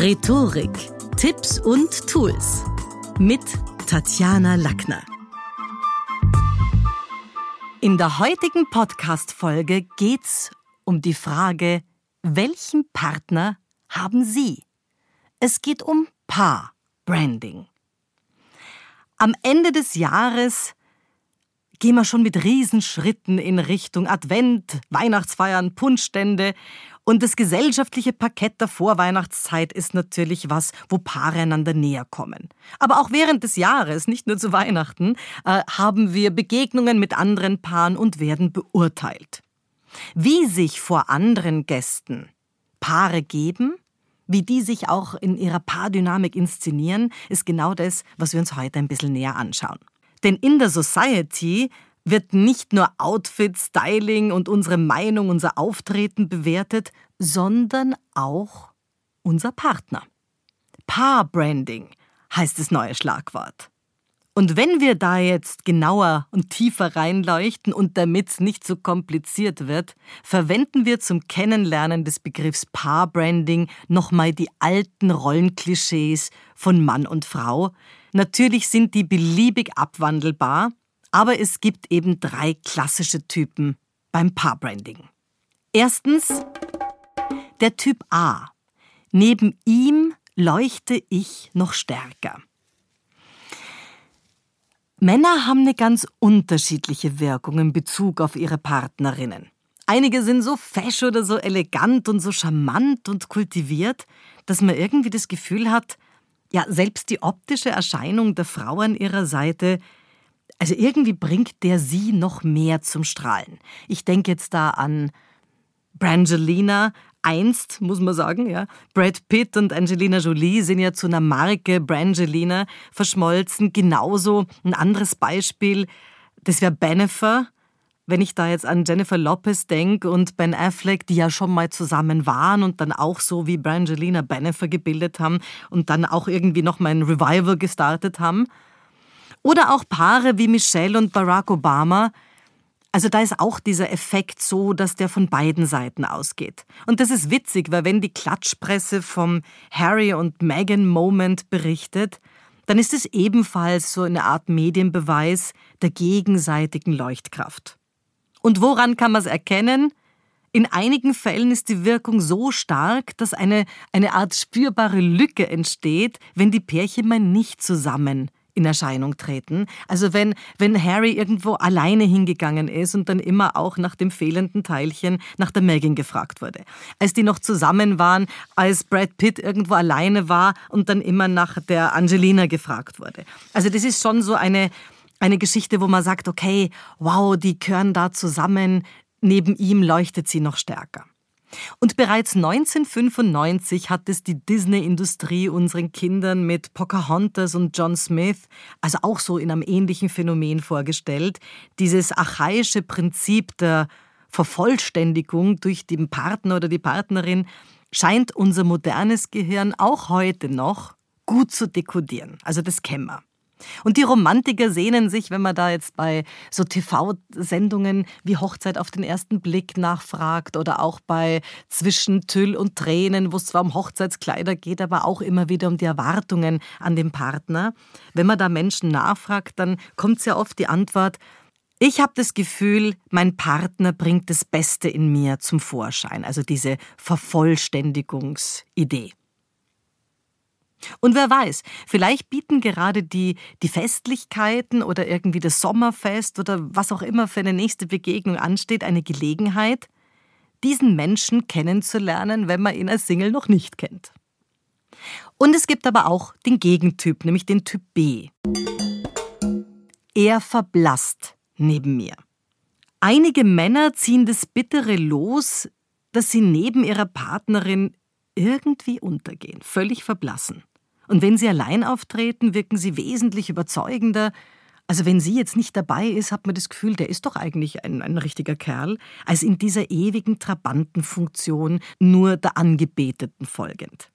Rhetorik, Tipps und Tools mit Tatjana Lackner. In der heutigen Podcast-Folge geht's um die Frage, welchen Partner haben Sie? Es geht um Paar-Branding. Am Ende des Jahres gehen wir schon mit Riesenschritten in Richtung Advent, Weihnachtsfeiern, Punschstände. Und das gesellschaftliche Parkett der Vorweihnachtszeit ist natürlich was, wo Paare einander näher kommen. Aber auch während des Jahres, nicht nur zu Weihnachten, äh, haben wir Begegnungen mit anderen Paaren und werden beurteilt. Wie sich vor anderen Gästen Paare geben, wie die sich auch in ihrer Paardynamik inszenieren, ist genau das, was wir uns heute ein bisschen näher anschauen. Denn in der Society wird nicht nur Outfit, Styling und unsere Meinung, unser Auftreten bewertet, sondern auch unser Partner. Paar-Branding heißt das neue Schlagwort. Und wenn wir da jetzt genauer und tiefer reinleuchten und damit es nicht so kompliziert wird, verwenden wir zum Kennenlernen des Begriffs Paar-Branding nochmal die alten Rollenklischees von Mann und Frau. Natürlich sind die beliebig abwandelbar, aber es gibt eben drei klassische Typen beim Paar-Branding. Erstens der Typ A. Neben ihm leuchte ich noch stärker. Männer haben eine ganz unterschiedliche Wirkung in Bezug auf ihre Partnerinnen. Einige sind so fesch oder so elegant und so charmant und kultiviert, dass man irgendwie das Gefühl hat, ja, selbst die optische Erscheinung der Frau an ihrer Seite, also irgendwie bringt der sie noch mehr zum Strahlen. Ich denke jetzt da an Brangelina, einst, muss man sagen, ja. Brad Pitt und Angelina Jolie sind ja zu einer Marke Brangelina verschmolzen. Genauso ein anderes Beispiel, das wäre Bennifer. Wenn ich da jetzt an Jennifer Lopez denke und Ben Affleck, die ja schon mal zusammen waren und dann auch so wie Brangelina Bennifer gebildet haben und dann auch irgendwie noch mal ein Revival gestartet haben. Oder auch Paare wie Michelle und Barack Obama, also da ist auch dieser Effekt so, dass der von beiden Seiten ausgeht. Und das ist witzig, weil wenn die Klatschpresse vom Harry und Meghan Moment berichtet, dann ist es ebenfalls so eine Art Medienbeweis der gegenseitigen Leuchtkraft. Und woran kann man es erkennen? In einigen Fällen ist die Wirkung so stark, dass eine, eine Art spürbare Lücke entsteht, wenn die Pärchen mal nicht zusammen in Erscheinung treten. Also wenn, wenn Harry irgendwo alleine hingegangen ist und dann immer auch nach dem fehlenden Teilchen nach der Megan gefragt wurde. Als die noch zusammen waren, als Brad Pitt irgendwo alleine war und dann immer nach der Angelina gefragt wurde. Also das ist schon so eine, eine Geschichte, wo man sagt, okay, wow, die gehören da zusammen, neben ihm leuchtet sie noch stärker. Und bereits 1995 hat es die Disney-Industrie unseren Kindern mit Pocahontas und John Smith, also auch so in einem ähnlichen Phänomen vorgestellt. Dieses archaische Prinzip der Vervollständigung durch den Partner oder die Partnerin scheint unser modernes Gehirn auch heute noch gut zu dekodieren. Also das kennen wir. Und die Romantiker sehnen sich, wenn man da jetzt bei so TV-Sendungen wie Hochzeit auf den ersten Blick nachfragt oder auch bei Zwischen Tüll und Tränen, wo es zwar um Hochzeitskleider geht, aber auch immer wieder um die Erwartungen an den Partner. Wenn man da Menschen nachfragt, dann kommt sehr oft die Antwort, ich habe das Gefühl, mein Partner bringt das Beste in mir zum Vorschein, also diese Vervollständigungsidee. Und wer weiß, vielleicht bieten gerade die, die Festlichkeiten oder irgendwie das Sommerfest oder was auch immer für eine nächste Begegnung ansteht, eine Gelegenheit, diesen Menschen kennenzulernen, wenn man ihn als Single noch nicht kennt. Und es gibt aber auch den Gegentyp, nämlich den Typ B. Er verblasst neben mir. Einige Männer ziehen das bittere Los, dass sie neben ihrer Partnerin irgendwie untergehen, völlig verblassen. Und wenn sie allein auftreten, wirken sie wesentlich überzeugender. Also wenn sie jetzt nicht dabei ist, hat man das Gefühl, der ist doch eigentlich ein, ein richtiger Kerl, als in dieser ewigen Trabantenfunktion nur der Angebeteten folgend.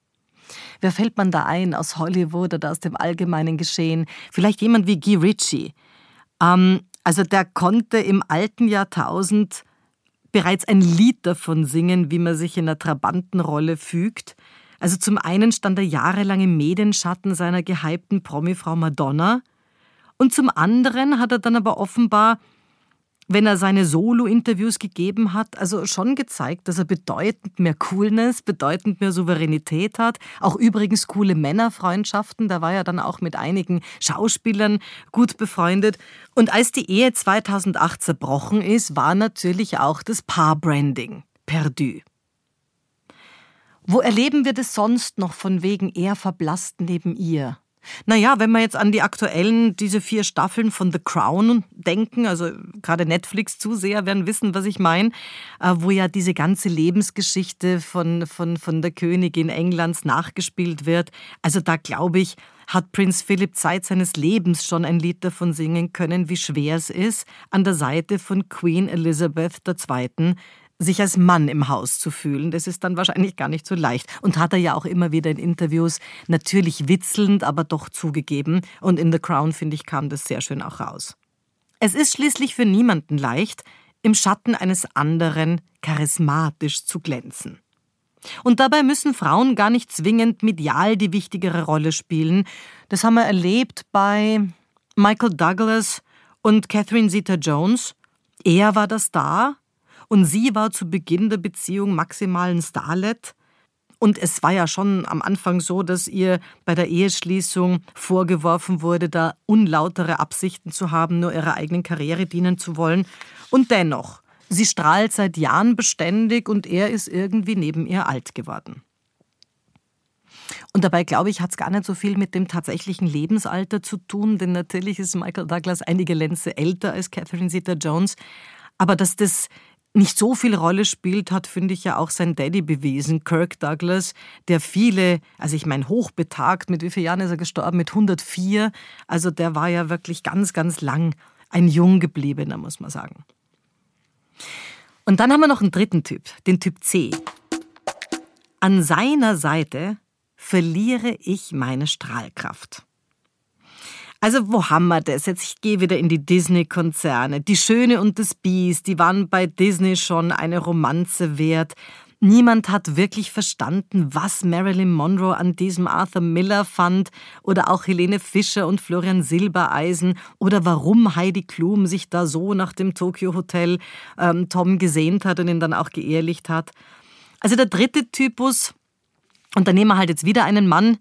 Wer fällt man da ein aus Hollywood oder aus dem allgemeinen Geschehen? Vielleicht jemand wie Guy Ritchie. Ähm, also der konnte im alten Jahrtausend bereits ein Lied davon singen, wie man sich in einer Trabantenrolle fügt. Also zum einen stand er jahrelang im Medienschatten seiner gehypten Promifrau Madonna und zum anderen hat er dann aber offenbar wenn er seine Solo-Interviews gegeben hat, also schon gezeigt, dass er bedeutend mehr Coolness, bedeutend mehr Souveränität hat. Auch übrigens coole Männerfreundschaften. Da war er dann auch mit einigen Schauspielern gut befreundet. Und als die Ehe 2008 zerbrochen ist, war natürlich auch das Paarbranding perdu. Wo erleben wir das sonst noch von wegen er verblasst neben ihr? Naja, wenn wir jetzt an die aktuellen, diese vier Staffeln von The Crown denken, also gerade Netflix-Zuseher werden wissen, was ich meine, äh, wo ja diese ganze Lebensgeschichte von, von, von der Königin Englands nachgespielt wird. Also da glaube ich, hat Prinz Philipp Zeit seines Lebens schon ein Lied davon singen können, wie schwer es ist, an der Seite von Queen Elizabeth II sich als Mann im Haus zu fühlen. Das ist dann wahrscheinlich gar nicht so leicht. Und hat er ja auch immer wieder in Interviews natürlich witzelnd, aber doch zugegeben. Und in The Crown, finde ich, kam das sehr schön auch raus. Es ist schließlich für niemanden leicht, im Schatten eines anderen charismatisch zu glänzen. Und dabei müssen Frauen gar nicht zwingend medial die wichtigere Rolle spielen. Das haben wir erlebt bei Michael Douglas und Catherine Zeta-Jones. Er war das da, und sie war zu Beginn der Beziehung maximal ein Starlet. Und es war ja schon am Anfang so, dass ihr bei der Eheschließung vorgeworfen wurde, da unlautere Absichten zu haben, nur ihrer eigenen Karriere dienen zu wollen. Und dennoch, sie strahlt seit Jahren beständig und er ist irgendwie neben ihr alt geworden. Und dabei, glaube ich, hat es gar nicht so viel mit dem tatsächlichen Lebensalter zu tun, denn natürlich ist Michael Douglas einige Lenze älter als Catherine Zeta-Jones. Aber dass das nicht so viel Rolle spielt, hat, finde ich, ja auch sein Daddy bewiesen, Kirk Douglas, der viele, also ich meine, hochbetagt, mit wie vielen Jahren ist er gestorben? Mit 104. Also der war ja wirklich ganz, ganz lang ein jung gebliebener, muss man sagen. Und dann haben wir noch einen dritten Typ, den Typ C. An seiner Seite verliere ich meine Strahlkraft. Also wo haben wir das? Jetzt ich gehe wieder in die Disney-Konzerne. Die Schöne und das Biest, die waren bei Disney schon eine Romanze wert. Niemand hat wirklich verstanden, was Marilyn Monroe an diesem Arthur Miller fand oder auch Helene Fischer und Florian Silbereisen oder warum Heidi Klum sich da so nach dem Tokyo Hotel ähm, Tom gesehnt hat und ihn dann auch geehrlicht hat. Also der dritte Typus, und da nehmen wir halt jetzt wieder einen Mann,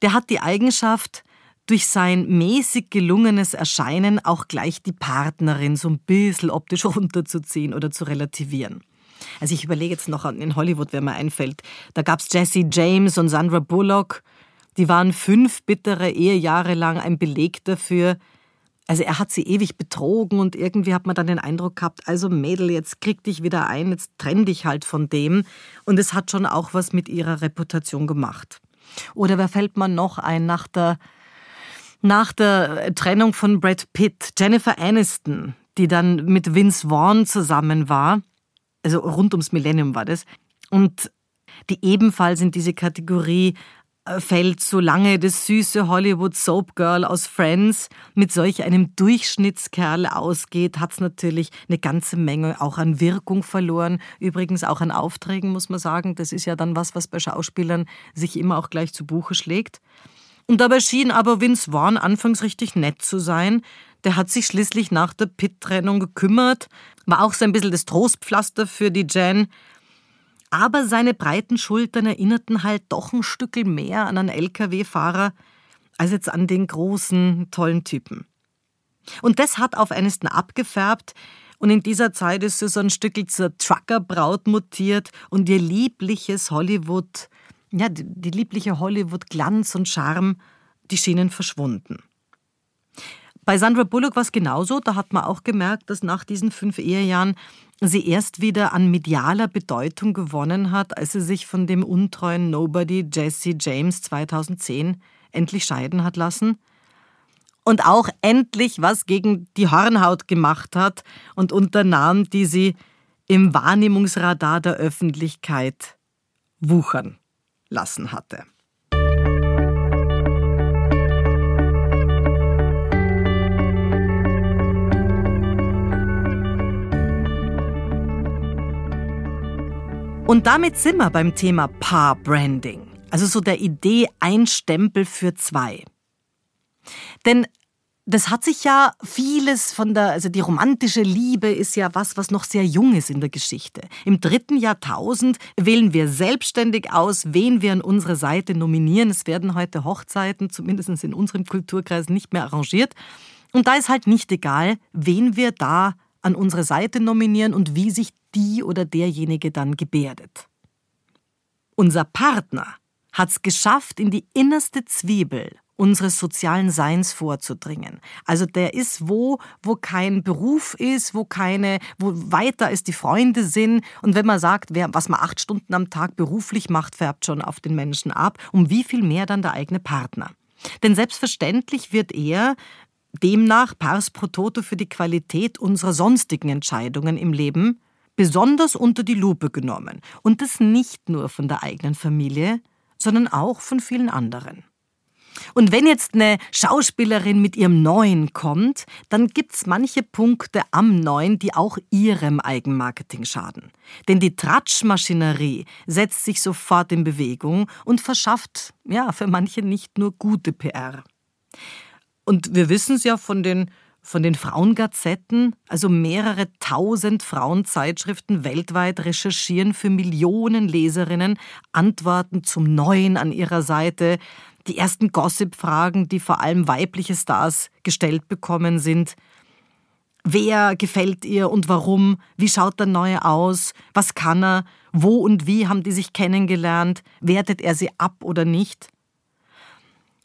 der hat die Eigenschaft, durch sein mäßig gelungenes Erscheinen auch gleich die Partnerin so ein bisschen optisch runterzuziehen oder zu relativieren. Also ich überlege jetzt noch in Hollywood, wer mir einfällt. Da gab es Jesse James und Sandra Bullock. Die waren fünf bittere Ehejahre lang ein Beleg dafür. Also er hat sie ewig betrogen und irgendwie hat man dann den Eindruck gehabt, also Mädel, jetzt krieg dich wieder ein, jetzt trenn dich halt von dem. Und es hat schon auch was mit ihrer Reputation gemacht. Oder wer fällt man noch ein nach der nach der Trennung von Brad Pitt, Jennifer Aniston, die dann mit Vince Vaughn zusammen war, also rund ums Millennium war das, und die ebenfalls in diese Kategorie äh, fällt, solange das süße Hollywood Soap Girl aus Friends mit solch einem Durchschnittskerl ausgeht, hat es natürlich eine ganze Menge auch an Wirkung verloren. Übrigens auch an Aufträgen, muss man sagen. Das ist ja dann was, was bei Schauspielern sich immer auch gleich zu Buche schlägt. Und dabei schien aber Vince Vaughn anfangs richtig nett zu sein. Der hat sich schließlich nach der Pit-Trennung gekümmert, war auch so ein bisschen das Trostpflaster für die Jen. Aber seine breiten Schultern erinnerten halt doch ein Stückel mehr an einen LKW-Fahrer als jetzt an den großen, tollen Typen. Und das hat auf Aniston abgefärbt, und in dieser Zeit ist sie so ein Stückel zur Truckerbraut mutiert und ihr liebliches Hollywood ja, die, die liebliche Hollywood-Glanz und Charme, die schienen verschwunden. Bei Sandra Bullock war es genauso. Da hat man auch gemerkt, dass nach diesen fünf Ehejahren sie erst wieder an medialer Bedeutung gewonnen hat, als sie sich von dem untreuen Nobody Jesse James 2010 endlich scheiden hat lassen. Und auch endlich was gegen die Hornhaut gemacht hat und unternahm, die sie im Wahrnehmungsradar der Öffentlichkeit wuchern lassen hatte. Und damit sind wir beim Thema Paar-Branding. Also so der Idee ein Stempel für zwei. Denn das hat sich ja vieles von der, also die romantische Liebe ist ja was, was noch sehr jung ist in der Geschichte. Im dritten Jahrtausend wählen wir selbstständig aus, wen wir an unsere Seite nominieren. Es werden heute Hochzeiten, zumindest in unserem Kulturkreis, nicht mehr arrangiert. Und da ist halt nicht egal, wen wir da an unsere Seite nominieren und wie sich die oder derjenige dann gebärdet. Unser Partner hat es geschafft, in die innerste Zwiebel unseres sozialen Seins vorzudringen. Also der ist wo, wo kein Beruf ist, wo keine, wo weiter ist die Freunde sind. Und wenn man sagt, wer, was man acht Stunden am Tag beruflich macht, färbt schon auf den Menschen ab. Um wie viel mehr dann der eigene Partner? Denn selbstverständlich wird er demnach pars pro toto für die Qualität unserer sonstigen Entscheidungen im Leben besonders unter die Lupe genommen. Und das nicht nur von der eigenen Familie, sondern auch von vielen anderen. Und wenn jetzt eine Schauspielerin mit ihrem Neuen kommt, dann gibt's manche Punkte am Neuen, die auch ihrem Eigenmarketing schaden. Denn die Tratschmaschinerie setzt sich sofort in Bewegung und verschafft, ja, für manche nicht nur gute PR. Und wir wissen es ja von den von den Frauengazetten, also mehrere tausend Frauenzeitschriften weltweit recherchieren für Millionen Leserinnen Antworten zum Neuen an ihrer Seite, die ersten Gossip-Fragen, die vor allem weibliche Stars gestellt bekommen, sind Wer gefällt ihr und warum? Wie schaut der Neue aus? Was kann er? Wo und wie haben die sich kennengelernt? Wertet er sie ab oder nicht?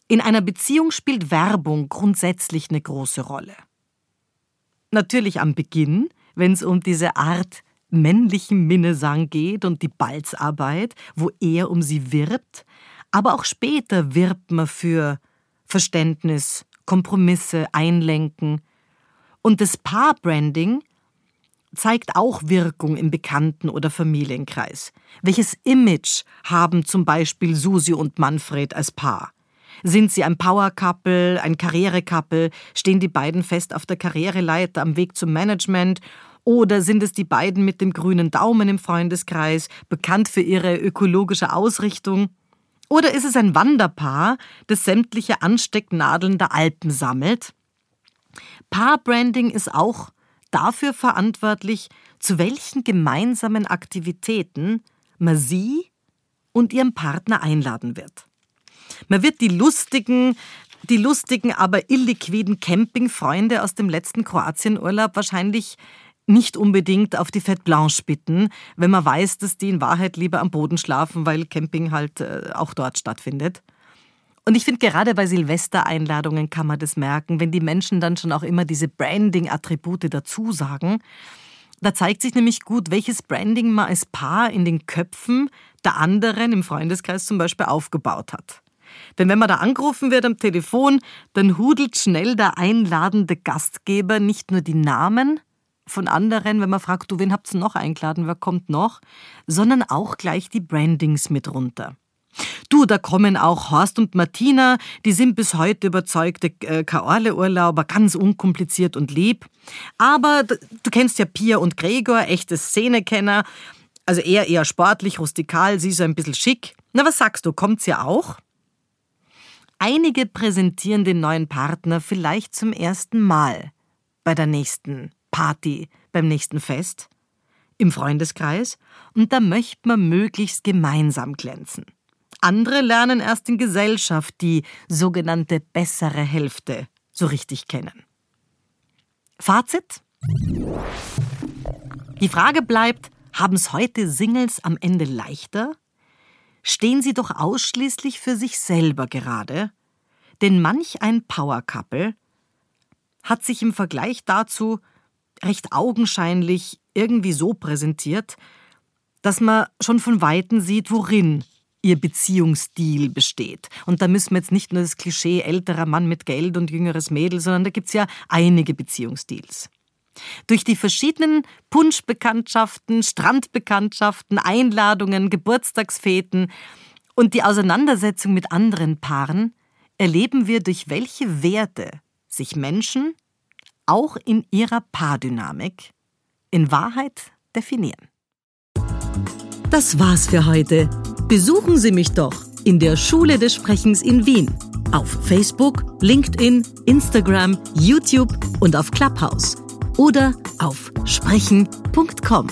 In einer Beziehung spielt Werbung grundsätzlich eine große Rolle. Natürlich am Beginn, wenn es um diese Art männlichen Minnesang geht und die Balzarbeit, wo er um sie wirbt, aber auch später wirbt man für Verständnis, Kompromisse, Einlenken. Und das Paarbranding zeigt auch Wirkung im Bekannten- oder Familienkreis. Welches Image haben zum Beispiel Susi und Manfred als Paar? Sind sie ein Power-Couple, ein Karriere-Couple? Stehen die beiden fest auf der Karriereleiter am Weg zum Management? Oder sind es die beiden mit dem grünen Daumen im Freundeskreis, bekannt für ihre ökologische Ausrichtung? Oder ist es ein Wanderpaar, das sämtliche Anstecknadeln der Alpen sammelt? Paarbranding ist auch dafür verantwortlich, zu welchen gemeinsamen Aktivitäten man sie und ihren Partner einladen wird. Man wird die lustigen, die lustigen, aber illiquiden Campingfreunde aus dem letzten Kroatienurlaub wahrscheinlich nicht unbedingt auf die Fête Blanche bitten, wenn man weiß, dass die in Wahrheit lieber am Boden schlafen, weil Camping halt äh, auch dort stattfindet. Und ich finde, gerade bei Silvestereinladungen kann man das merken, wenn die Menschen dann schon auch immer diese Branding-Attribute dazu sagen. Da zeigt sich nämlich gut, welches Branding man als Paar in den Köpfen der anderen im Freundeskreis zum Beispiel aufgebaut hat. Denn wenn man da angerufen wird am Telefon, dann hudelt schnell der einladende Gastgeber nicht nur die Namen, von anderen, wenn man fragt, du, wen habt ihr noch eingeladen, wer kommt noch, sondern auch gleich die Brandings mit runter. Du, da kommen auch Horst und Martina, die sind bis heute überzeugte äh, Kaorle-Urlauber, ganz unkompliziert und lieb. Aber du kennst ja Pia und Gregor, echte Szenekenner. Also er eher sportlich, rustikal, sie so ein bisschen schick. Na, was sagst du, kommt's ja auch? Einige präsentieren den neuen Partner vielleicht zum ersten Mal bei der nächsten Party beim nächsten Fest, im Freundeskreis, und da möchte man möglichst gemeinsam glänzen. Andere lernen erst in Gesellschaft die sogenannte bessere Hälfte so richtig kennen. Fazit? Die Frage bleibt, haben es heute Singles am Ende leichter? Stehen sie doch ausschließlich für sich selber gerade? Denn manch ein Power-Couple hat sich im Vergleich dazu recht augenscheinlich irgendwie so präsentiert, dass man schon von Weitem sieht, worin ihr Beziehungsstil besteht. Und da müssen wir jetzt nicht nur das Klischee älterer Mann mit Geld und jüngeres Mädel, sondern da gibt es ja einige Beziehungsstils. Durch die verschiedenen Punschbekanntschaften, Strandbekanntschaften, Einladungen, Geburtstagsfeten und die Auseinandersetzung mit anderen Paaren erleben wir, durch welche Werte sich Menschen auch in ihrer Paardynamik in Wahrheit definieren. Das war's für heute. Besuchen Sie mich doch in der Schule des Sprechens in Wien. Auf Facebook, LinkedIn, Instagram, YouTube und auf Clubhouse. Oder auf sprechen.com.